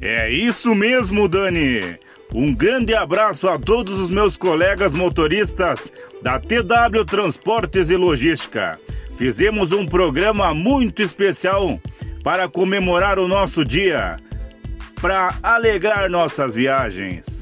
É isso mesmo, Dani. Um grande abraço a todos os meus colegas motoristas da TW Transportes e Logística. Fizemos um programa muito especial para comemorar o nosso dia, para alegrar nossas viagens.